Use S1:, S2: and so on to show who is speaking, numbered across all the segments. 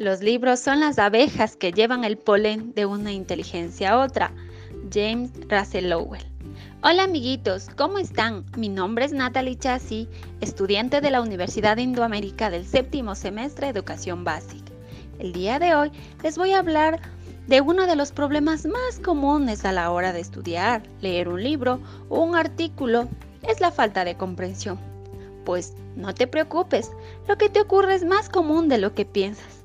S1: Los libros son las abejas que llevan el polen de una inteligencia a otra. James Russell Lowell. Hola amiguitos, ¿cómo están? Mi nombre es Natalie Chassi, estudiante de la Universidad de Indoamérica del séptimo semestre de Educación Básica. El día de hoy les voy a hablar de uno de los problemas más comunes a la hora de estudiar, leer un libro o un artículo, es la falta de comprensión. Pues no te preocupes, lo que te ocurre es más común de lo que piensas.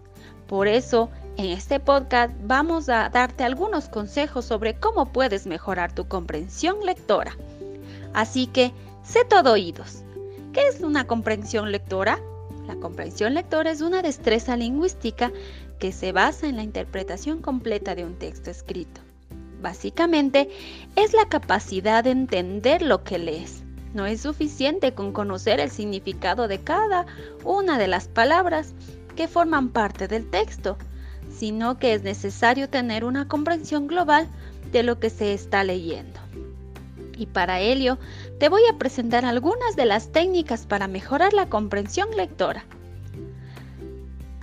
S1: Por eso, en este podcast vamos a darte algunos consejos sobre cómo puedes mejorar tu comprensión lectora. Así que, sé todo oídos. ¿Qué es una comprensión lectora? La comprensión lectora es una destreza lingüística que se basa en la interpretación completa de un texto escrito. Básicamente, es la capacidad de entender lo que lees. No es suficiente con conocer el significado de cada una de las palabras que forman parte del texto, sino que es necesario tener una comprensión global de lo que se está leyendo. Y para ello, te voy a presentar algunas de las técnicas para mejorar la comprensión lectora.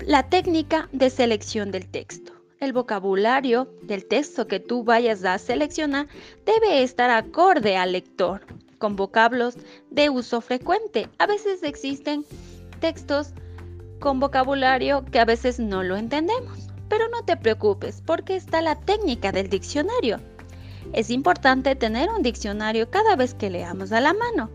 S1: La técnica de selección del texto. El vocabulario del texto que tú vayas a seleccionar debe estar acorde al lector, con vocablos de uso frecuente. A veces existen textos con vocabulario que a veces no lo entendemos. Pero no te preocupes porque está la técnica del diccionario. Es importante tener un diccionario cada vez que leamos a la mano.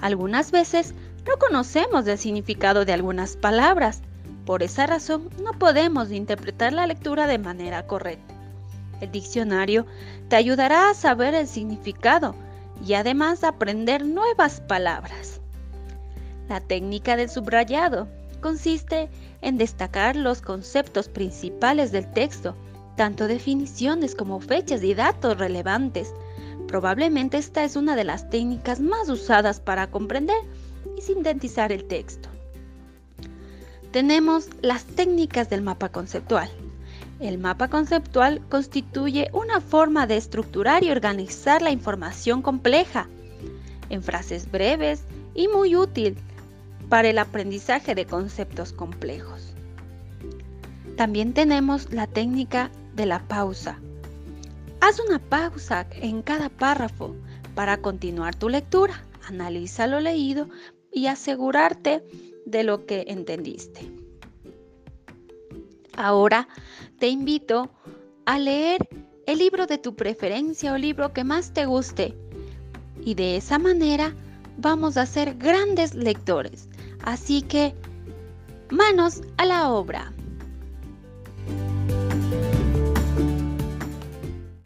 S1: Algunas veces no conocemos el significado de algunas palabras. Por esa razón no podemos interpretar la lectura de manera correcta. El diccionario te ayudará a saber el significado y además aprender nuevas palabras. La técnica del subrayado consiste en destacar los conceptos principales del texto, tanto definiciones como fechas y datos relevantes. Probablemente esta es una de las técnicas más usadas para comprender y sintetizar el texto. Tenemos las técnicas del mapa conceptual. El mapa conceptual constituye una forma de estructurar y organizar la información compleja en frases breves y muy útil para el aprendizaje de conceptos complejos. También tenemos la técnica de la pausa. Haz una pausa en cada párrafo para continuar tu lectura. Analiza lo leído y asegurarte de lo que entendiste. Ahora te invito a leer el libro de tu preferencia o libro que más te guste. Y de esa manera vamos a ser grandes lectores. Así que, manos a la obra.